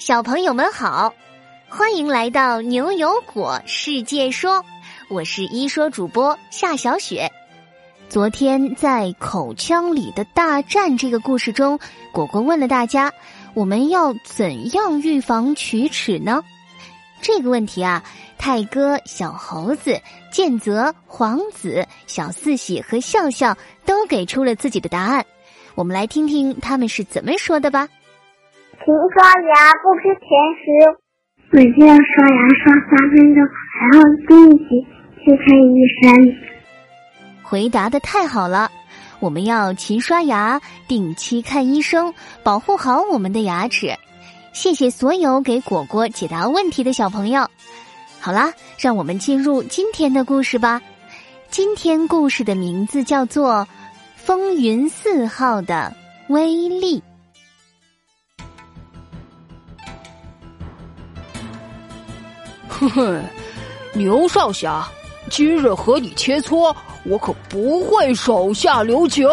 小朋友们好，欢迎来到牛油果世界说，我是一说主播夏小雪。昨天在口腔里的大战这个故事中，果果问了大家，我们要怎样预防龋齿呢？这个问题啊，泰哥、小猴子、建泽、皇子、小四喜和笑笑都给出了自己的答案。我们来听听他们是怎么说的吧。勤刷牙，不吃甜食。每天要刷牙刷三分钟，还要定期去看医生。回答的太好了！我们要勤刷牙，定期看医生，保护好我们的牙齿。谢谢所有给果果解答问题的小朋友。好啦，让我们进入今天的故事吧。今天故事的名字叫做《风云四号的威力》。哼哼，牛少侠，今日和你切磋，我可不会手下留情。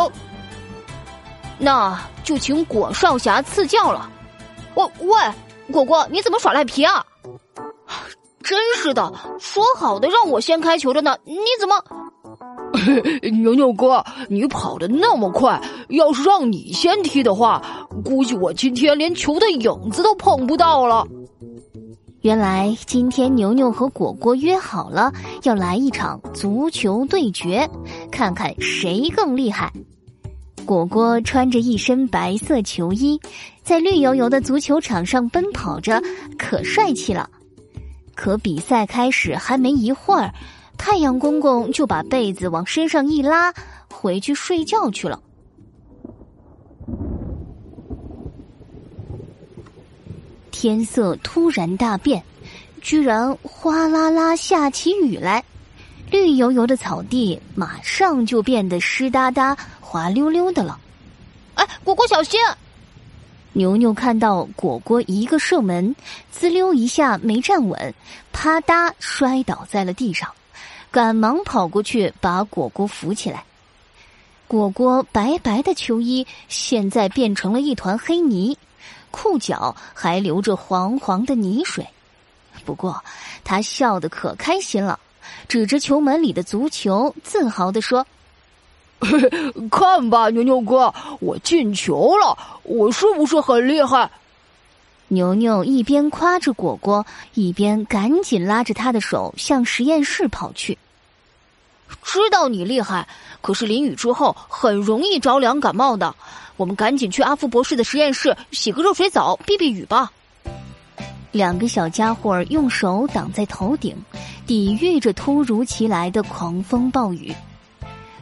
那就请果少侠赐教了。喂喂，果果，你怎么耍赖皮啊？真是的，说好的让我先开球的呢，你怎么？牛牛哥，你跑的那么快，要是让你先踢的话，估计我今天连球的影子都碰不到了。原来今天牛牛和果果约好了要来一场足球对决，看看谁更厉害。果果穿着一身白色球衣，在绿油油的足球场上奔跑着，可帅气了。可比赛开始还没一会儿，太阳公公就把被子往身上一拉，回去睡觉去了。天色突然大变，居然哗啦啦下起雨来，绿油油的草地马上就变得湿哒哒、滑溜溜的了。哎，果果小心！牛牛看到果果一个射门，滋溜一下没站稳，啪嗒摔倒在了地上，赶忙跑过去把果果扶起来。果果白白的球衣现在变成了一团黑泥。裤脚还流着黄黄的泥水，不过他笑得可开心了，指着球门里的足球，自豪地说：“看吧，牛牛哥，我进球了！我是不是很厉害？”牛牛一边夸着果果，一边赶紧拉着他的手向实验室跑去。知道你厉害，可是淋雨之后很容易着凉感冒的。我们赶紧去阿福博士的实验室洗个热水澡避避雨吧。两个小家伙用手挡在头顶，抵御着突如其来的狂风暴雨。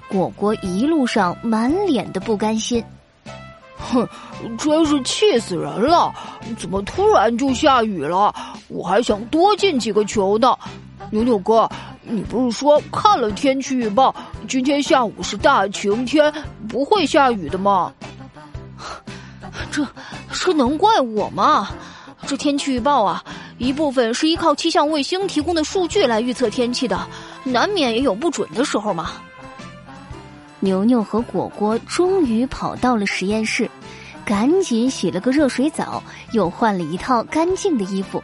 果果一路上满脸的不甘心，哼，真是气死人了！怎么突然就下雨了？我还想多进几个球呢。牛牛哥，你不是说看了天气预报，今天下午是大晴天，不会下雨的吗？这这能怪我吗？这天气预报啊，一部分是依靠气象卫星提供的数据来预测天气的，难免也有不准的时候嘛。牛牛和果果终于跑到了实验室，赶紧洗了个热水澡，又换了一套干净的衣服。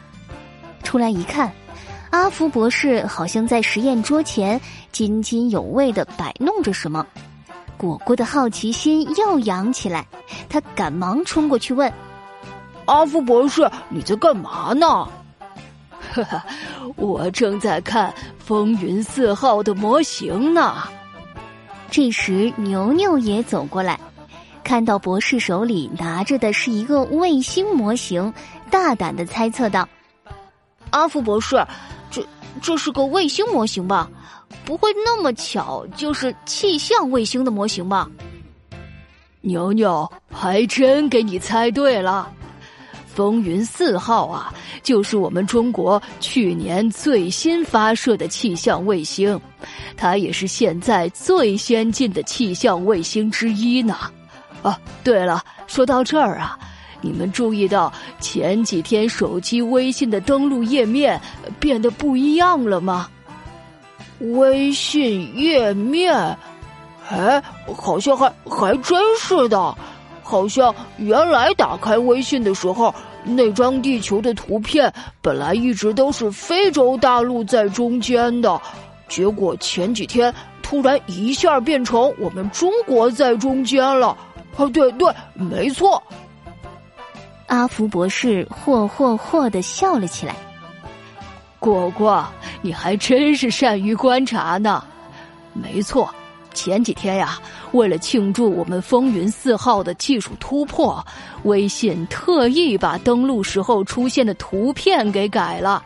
出来一看，阿福博士好像在实验桌前津津有味的摆弄着什么。果果的好奇心又扬起来，他赶忙冲过去问：“阿福博士，你在干嘛呢？”“哈哈，我正在看风云四号的模型呢。”这时，牛牛也走过来，看到博士手里拿着的是一个卫星模型，大胆的猜测道：“阿福博士，这是个卫星模型吧？”不会那么巧，就是气象卫星的模型吧？牛牛还真给你猜对了，风云四号啊，就是我们中国去年最新发射的气象卫星，它也是现在最先进的气象卫星之一呢。啊，对了，说到这儿啊，你们注意到前几天手机微信的登录页面变得不一样了吗？微信页面，哎，好像还还真是的，好像原来打开微信的时候，那张地球的图片本来一直都是非洲大陆在中间的，结果前几天突然一下变成我们中国在中间了。啊，对对，没错。阿福博士霍霍霍的笑了起来。果果，你还真是善于观察呢。没错，前几天呀，为了庆祝我们风云四号的技术突破，微信特意把登录时候出现的图片给改了，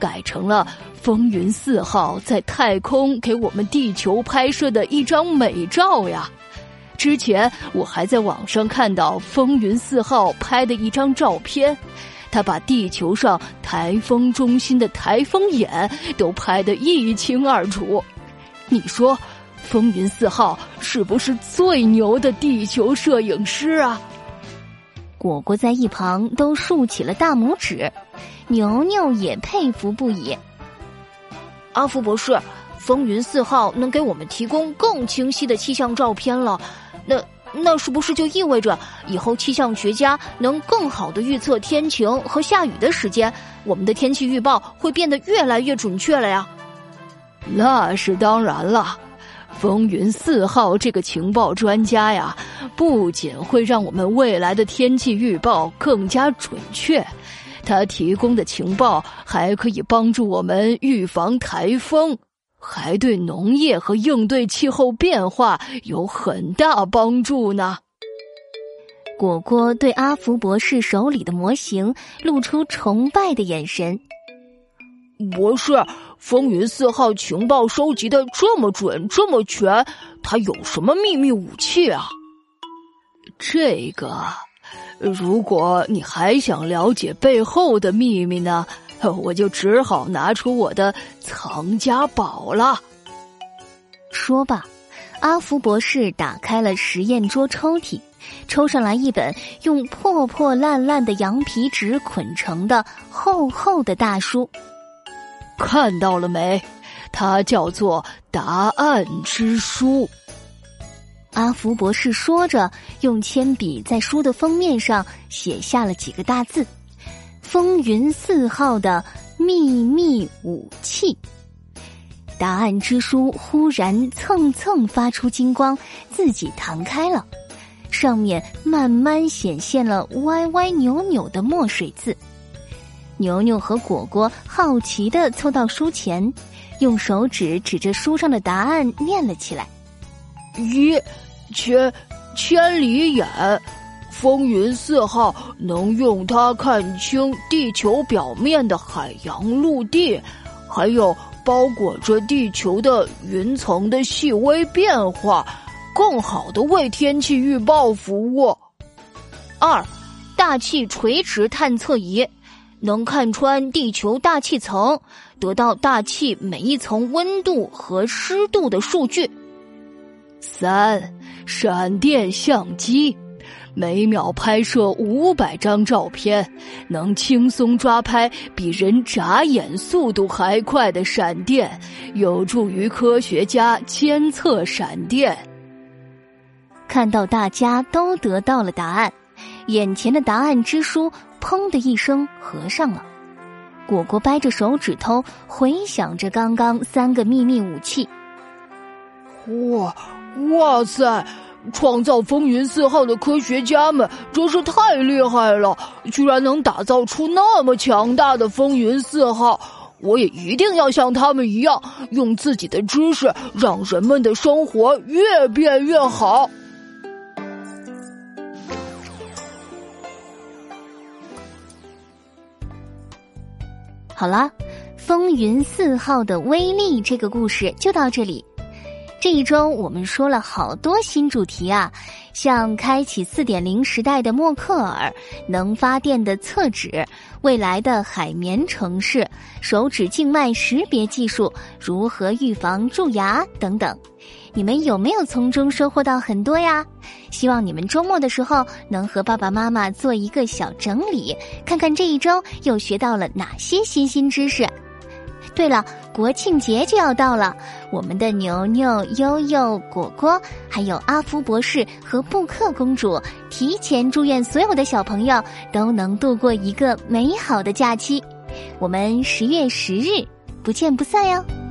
改成了风云四号在太空给我们地球拍摄的一张美照呀。之前我还在网上看到风云四号拍的一张照片，他把地球上台风中心的台风眼都拍得一清二楚。你说，风云四号是不是最牛的地球摄影师啊？果果在一旁都竖起了大拇指，牛牛也佩服不已。阿福博士，风云四号能给我们提供更清晰的气象照片了。那那是不是就意味着以后气象学家能更好的预测天晴和下雨的时间？我们的天气预报会变得越来越准确了呀？那是当然了，风云四号这个情报专家呀，不仅会让我们未来的天气预报更加准确，他提供的情报还可以帮助我们预防台风。还对农业和应对气候变化有很大帮助呢。果果对阿福博士手里的模型露出崇拜的眼神。博士，风云四号情报收集的这么准、这么全，他有什么秘密武器啊？这个，如果你还想了解背后的秘密呢？我就只好拿出我的藏家宝了。说罢，阿福博士打开了实验桌抽屉，抽上来一本用破破烂烂的羊皮纸捆成的厚厚的大书。看到了没？它叫做《答案之书》。阿福博士说着，用铅笔在书的封面上写下了几个大字。风云四号的秘密武器，答案之书忽然蹭蹭发出金光，自己弹开了，上面慢慢显现了歪歪扭扭的墨水字。牛牛和果果好奇的凑到书前，用手指指着书上的答案念了起来：“一千千里眼。”风云四号能用它看清地球表面的海洋、陆地，还有包裹着地球的云层的细微变化，更好的为天气预报服务。二，大气垂直探测仪能看穿地球大气层，得到大气每一层温度和湿度的数据。三，闪电相机。每秒拍摄五百张照片，能轻松抓拍比人眨眼速度还快的闪电，有助于科学家监测闪电。看到大家都得到了答案，眼前的答案之书砰的一声合上了。果果掰着手指头回想着刚刚三个秘密武器。哇，哇塞！创造风云四号的科学家们真是太厉害了，居然能打造出那么强大的风云四号！我也一定要像他们一样，用自己的知识让人们的生活越变越好。好了，风云四号的威力这个故事就到这里。这一周我们说了好多新主题啊，像开启四点零时代的默克尔、能发电的厕纸、未来的海绵城市、手指静脉识别技术、如何预防蛀牙等等，你们有没有从中收获到很多呀？希望你们周末的时候能和爸爸妈妈做一个小整理，看看这一周又学到了哪些新新知识。对了，国庆节就要到了，我们的牛牛、悠悠、果果，还有阿福博士和布克公主，提前祝愿所有的小朋友都能度过一个美好的假期。我们十月十日不见不散哟。